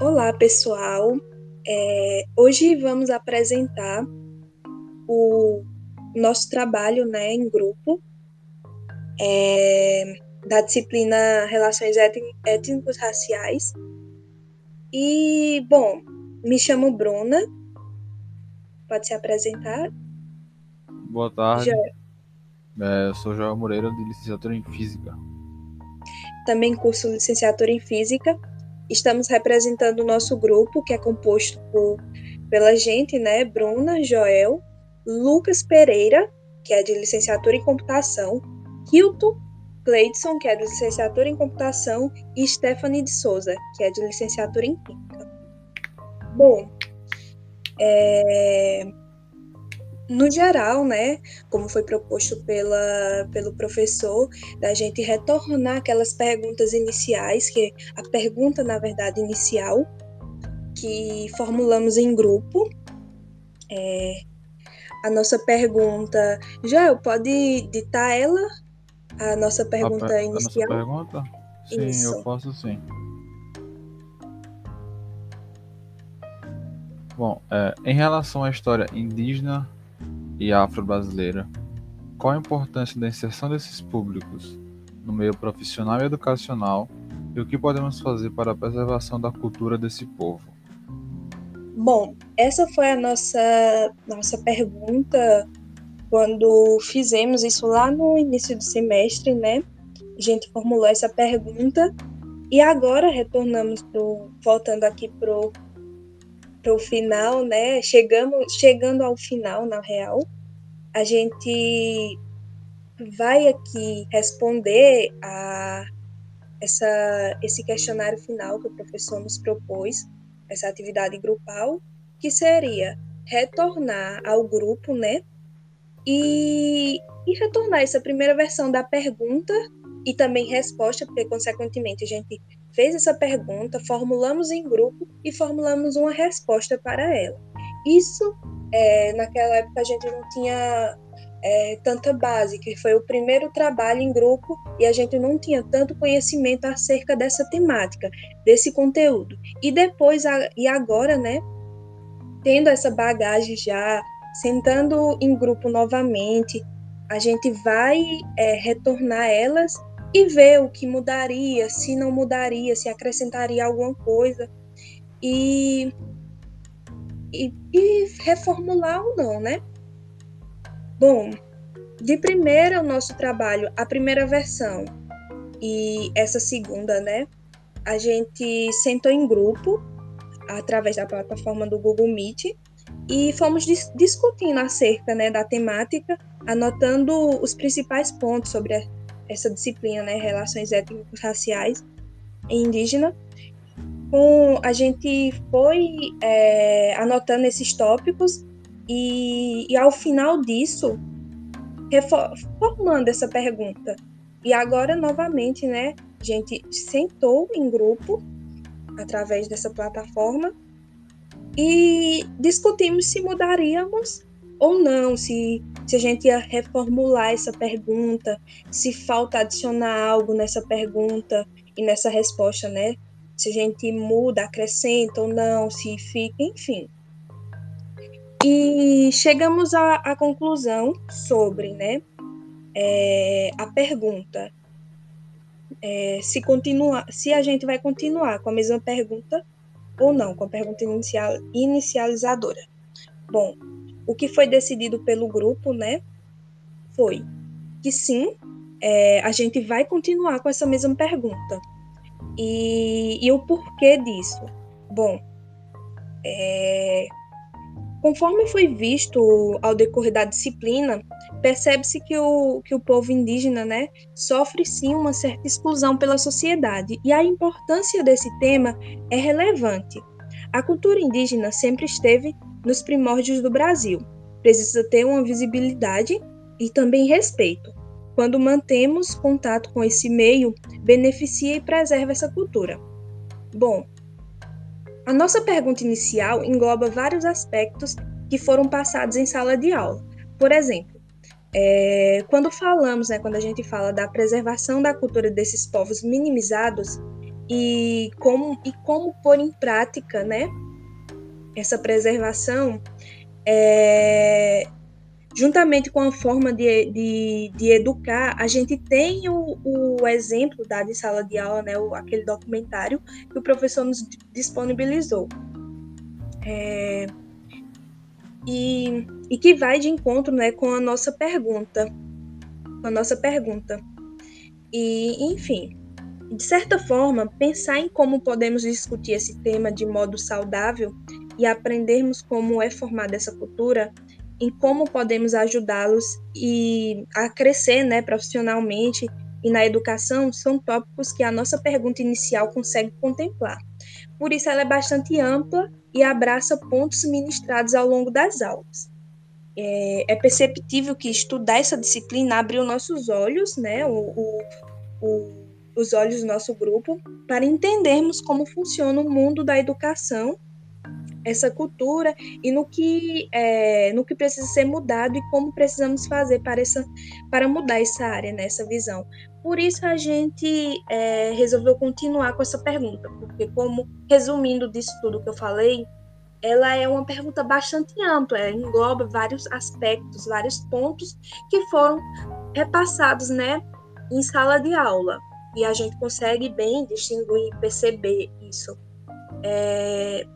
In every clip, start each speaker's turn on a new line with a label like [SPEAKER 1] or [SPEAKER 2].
[SPEAKER 1] Olá, pessoal. É, hoje vamos apresentar o nosso trabalho né, em grupo é, da disciplina Relações Étnicos-Raciais. E, bom, me chamo Bruna. Pode se apresentar?
[SPEAKER 2] Boa tarde. É, eu sou Joel Moreira, de licenciatura em Física.
[SPEAKER 1] Também curso licenciatura em Física estamos representando o nosso grupo, que é composto por, pela gente, né? Bruna, Joel, Lucas Pereira, que é de licenciatura em computação, Hilton Cleidson, que é de licenciatura em computação, e Stephanie de Souza, que é de licenciatura em química. Bom, é, no geral, né, como foi proposto pela, pelo professor, da gente retornar aquelas perguntas iniciais, que a pergunta, na verdade, inicial, que formulamos em grupo. É, a nossa pergunta. Joel, pode ditar ela? A nossa pergunta a inicial?
[SPEAKER 2] A nossa pergunta? Sim, Isso. eu posso sim. Bom, é, em relação à história indígena e afro-brasileira. Qual a importância da inserção desses públicos no meio profissional e educacional e o que podemos fazer para a preservação da cultura desse povo?
[SPEAKER 1] Bom, essa foi a nossa, nossa pergunta quando fizemos isso lá no início do semestre, né? A gente formulou essa pergunta e agora retornamos pro, voltando aqui pro para o final, né? Chegamos, chegando ao final, na real, a gente vai aqui responder a essa, esse questionário final que o professor nos propôs, essa atividade grupal, que seria retornar ao grupo, né? E, e retornar essa primeira versão da pergunta e também resposta, porque, consequentemente, a gente fez essa pergunta, formulamos em grupo e formulamos uma resposta para ela. Isso, é, naquela época, a gente não tinha é, tanta base, que foi o primeiro trabalho em grupo e a gente não tinha tanto conhecimento acerca dessa temática, desse conteúdo. E depois, e agora, né, tendo essa bagagem já, sentando em grupo novamente, a gente vai é, retornar elas e ver o que mudaria, se não mudaria, se acrescentaria alguma coisa e, e, e reformular ou não, né? Bom, de primeira o nosso trabalho, a primeira versão e essa segunda, né? A gente sentou em grupo através da plataforma do Google Meet e fomos dis discutindo acerca né, da temática, anotando os principais pontos sobre a essa disciplina, né, Relações Étnico-Raciais Indígena. Com, a gente foi é, anotando esses tópicos e, e ao final disso, formando essa pergunta. E agora, novamente, né, a gente sentou em grupo através dessa plataforma e discutimos se mudaríamos ou não, se, se a gente ia reformular essa pergunta, se falta adicionar algo nessa pergunta e nessa resposta, né? Se a gente muda, acrescenta ou não, se fica, enfim. E chegamos à, à conclusão sobre, né, é, a pergunta é, se continuar, se a gente vai continuar com a mesma pergunta ou não, com a pergunta inicial, inicializadora. Bom, o que foi decidido pelo grupo, né, foi que sim, é, a gente vai continuar com essa mesma pergunta. E, e o porquê disso? Bom, é, conforme foi visto ao decorrer da disciplina, percebe-se que o, que o povo indígena né, sofre sim uma certa exclusão pela sociedade, e a importância desse tema é relevante. A cultura indígena sempre esteve nos primórdios do Brasil. Precisa ter uma visibilidade e também respeito. Quando mantemos contato com esse meio, beneficia e preserva essa cultura. Bom, a nossa pergunta inicial engloba vários aspectos que foram passados em sala de aula. Por exemplo, é, quando falamos, né, quando a gente fala da preservação da cultura desses povos minimizados, e como, e como pôr em prática né, essa preservação é, juntamente com a forma de, de, de, educar, a gente tem o, o exemplo da de sala de aula, né, o, aquele documentário que o professor nos disponibilizou. É, e, e que vai de encontro né, com a nossa pergunta. Com a nossa pergunta. E, enfim, de certa forma, pensar em como podemos discutir esse tema de modo saudável e aprendermos como é formada essa cultura em como podemos ajudá-los e a crescer, né, profissionalmente e na educação são tópicos que a nossa pergunta inicial consegue contemplar. Por isso ela é bastante ampla e abraça pontos ministrados ao longo das aulas. É, é perceptível que estudar essa disciplina abriu nossos olhos, né, o, o, o, os olhos do nosso grupo, para entendermos como funciona o mundo da educação essa cultura e no que é, no que precisa ser mudado e como precisamos fazer para essa para mudar essa área nessa né, visão. Por isso a gente é, resolveu continuar com essa pergunta porque como resumindo disso tudo que eu falei ela é uma pergunta bastante ampla ela engloba vários aspectos vários pontos que foram repassados né em sala de aula. E a gente consegue bem distinguir perceber isso. É,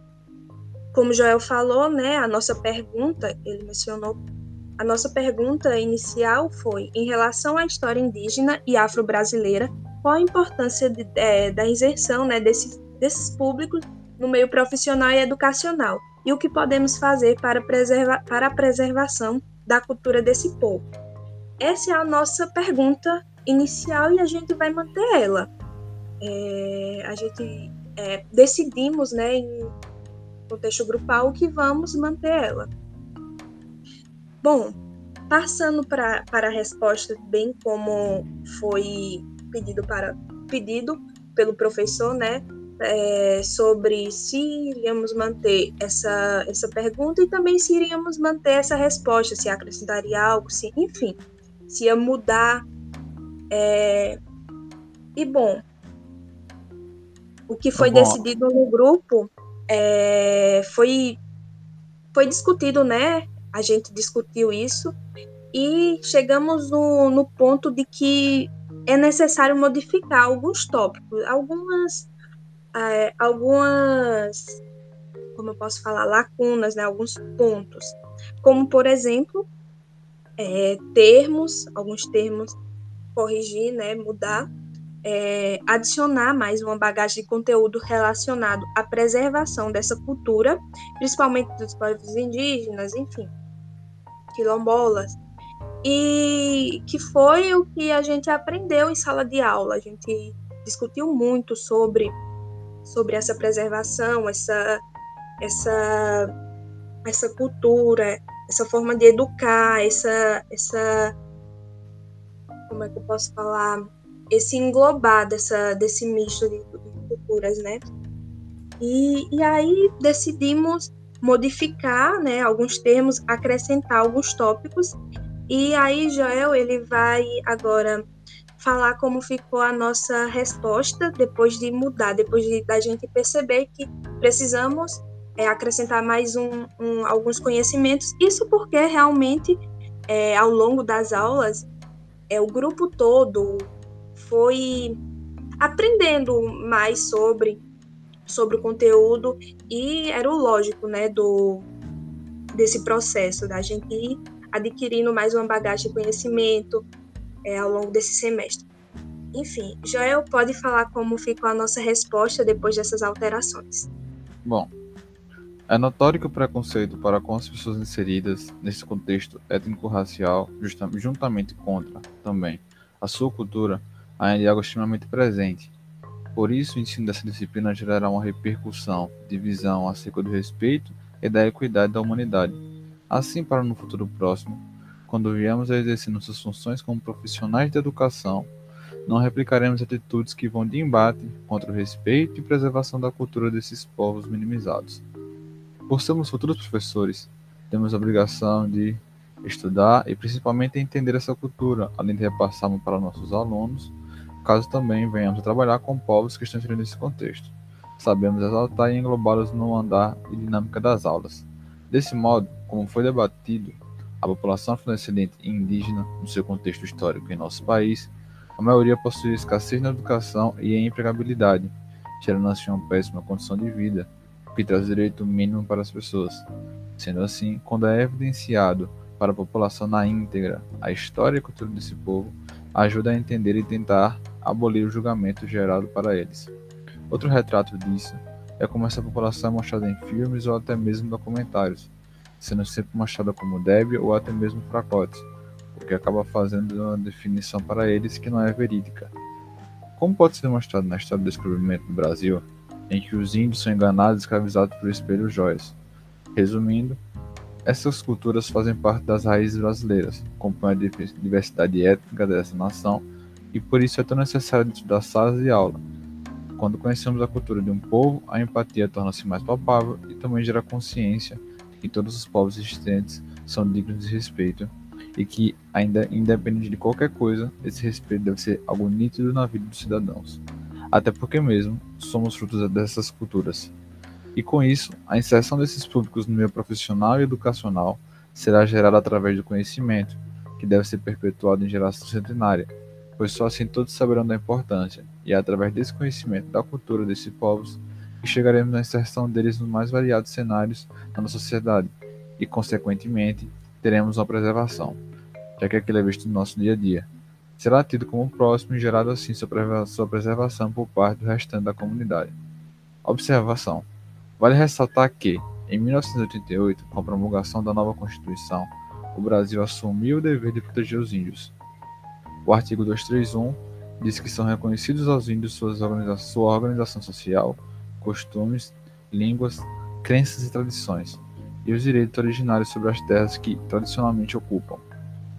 [SPEAKER 1] como Joel falou, né, a nossa pergunta, ele mencionou, a nossa pergunta inicial foi em relação à história indígena e afro-brasileira, qual a importância de, é, da inserção né, desse, desses públicos no meio profissional e educacional e o que podemos fazer para, preservar, para a preservação da cultura desse povo. Essa é a nossa pergunta inicial e a gente vai manter ela. É, a gente é, decidimos né, em contexto grupal que vamos manter ela. Bom, passando pra, para a resposta, bem como foi pedido, para, pedido pelo professor, né, é, sobre se iríamos manter essa, essa pergunta e também se iríamos manter essa resposta, se acrescentaria algo, se, enfim, se ia mudar. É, e bom, o que foi tá decidido no grupo é, foi, foi discutido, né? A gente discutiu isso e chegamos no, no ponto de que é necessário modificar alguns tópicos, algumas, é, algumas, como eu posso falar, lacunas, né? Alguns pontos, como por exemplo, é, termos, alguns termos corrigir, né? Mudar é, adicionar mais uma bagagem de conteúdo relacionado à preservação dessa cultura, principalmente dos povos indígenas, enfim, quilombolas, e que foi o que a gente aprendeu em sala de aula. A gente discutiu muito sobre, sobre essa preservação, essa, essa, essa cultura, essa forma de educar, essa, essa como é que eu posso falar? Esse englobar dessa, desse misto de, de culturas, né? E, e aí decidimos modificar né, alguns termos, acrescentar alguns tópicos. E aí, Joel, ele vai agora falar como ficou a nossa resposta depois de mudar, depois de, da gente perceber que precisamos é, acrescentar mais um, um, alguns conhecimentos. Isso porque realmente, é, ao longo das aulas, é, o grupo todo, foi aprendendo mais sobre sobre o conteúdo e era o lógico, né, do desse processo da gente ir adquirindo mais uma bagagem de conhecimento é, ao longo desse semestre. Enfim, Joel pode falar como ficou a nossa resposta depois dessas alterações.
[SPEAKER 2] Bom, é notório que o preconceito para com as pessoas inseridas nesse contexto étnico-racial, juntamente contra também a sua cultura, ainda é algo extremamente presente. Por isso, o ensino dessa disciplina gerará uma repercussão de visão acerca do respeito e da equidade da humanidade. Assim, para no futuro próximo, quando viemos a exercer nossas funções como profissionais de educação, não replicaremos atitudes que vão de embate contra o respeito e preservação da cultura desses povos minimizados. Por sermos futuros professores, temos a obrigação de estudar e principalmente entender essa cultura, além de repassarmos para nossos alunos caso também venhamos a trabalhar com povos que estão inseridos nesse contexto. Sabemos exaltar e englobá-los no andar e dinâmica das aulas. Desse modo, como foi debatido, a população afrodescendente e indígena, no seu contexto histórico em nosso país, a maioria possui escassez na educação e em empregabilidade, gerando assim uma péssima condição de vida, que traz direito mínimo para as pessoas. Sendo assim, quando é evidenciado para a população na íntegra a história e cultura desse povo, ajuda a entender e tentar abolir o julgamento gerado para eles. Outro retrato disso é como essa população é mostrada em filmes ou até mesmo documentários, sendo sempre mostrada como débil ou até mesmo fracote, o que acaba fazendo uma definição para eles que não é verídica. Como pode ser mostrado na história do descobrimento do Brasil, em que os índios são enganados e escravizados por espelhos joias. Resumindo, essas culturas fazem parte das raízes brasileiras, compõem a diversidade étnica dessa nação e por isso é tão necessário estudar salas de aula. Quando conhecemos a cultura de um povo, a empatia torna-se mais palpável e também gera consciência de que todos os povos existentes são dignos de respeito e que, ainda independente de qualquer coisa, esse respeito deve ser algo nítido na vida dos cidadãos. Até porque mesmo somos frutos dessas culturas. E com isso, a inserção desses públicos no meio profissional e educacional será gerada através do conhecimento, que deve ser perpetuado em geração centenária, pois só assim todos saberão da importância, e é através desse conhecimento da cultura desses povos que chegaremos na inserção deles nos mais variados cenários da nossa sociedade, e, consequentemente, teremos uma preservação, já que aquilo é visto no nosso dia a dia. Será tido como próximo e gerado assim sua preservação por parte do restante da comunidade. Observação: Vale ressaltar que, em 1988, com a promulgação da nova Constituição, o Brasil assumiu o dever de proteger os índios. O artigo 231 diz que são reconhecidos aos índios suas organiza sua organização social, costumes, línguas, crenças e tradições, e os direitos originários sobre as terras que tradicionalmente ocupam,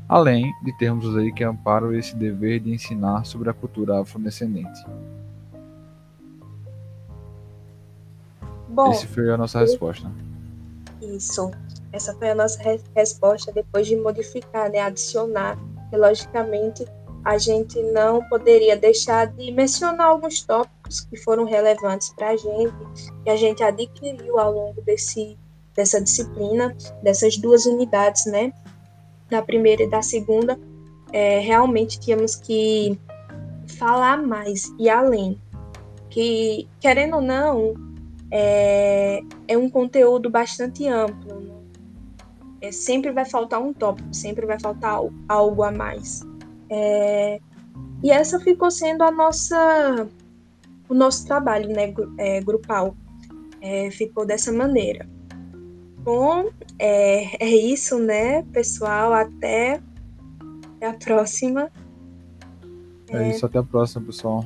[SPEAKER 2] além de termos lei que amparam esse dever de ensinar sobre a cultura afrodescendente.
[SPEAKER 1] Bom,
[SPEAKER 2] Essa foi a nossa resposta.
[SPEAKER 1] Isso. Essa foi a nossa re resposta depois de modificar, né, adicionar. E, logicamente, a gente não poderia deixar de mencionar alguns tópicos que foram relevantes para a gente, que a gente adquiriu ao longo desse, dessa disciplina, dessas duas unidades, né? Da primeira e da segunda. É, realmente tínhamos que falar mais e além. Que, querendo ou não, é, é um conteúdo bastante amplo. Né? É, sempre vai faltar um tópico, sempre vai faltar algo a mais. É, e essa ficou sendo a nossa, o nosso trabalho né, é, grupal. É, ficou dessa maneira. Bom, é, é isso, né, pessoal? Até a próxima.
[SPEAKER 2] É, isso, até a próxima, pessoal.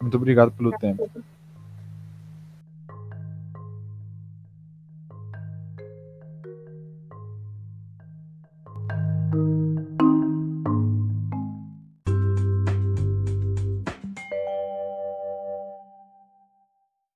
[SPEAKER 2] Muito obrigado pelo tempo.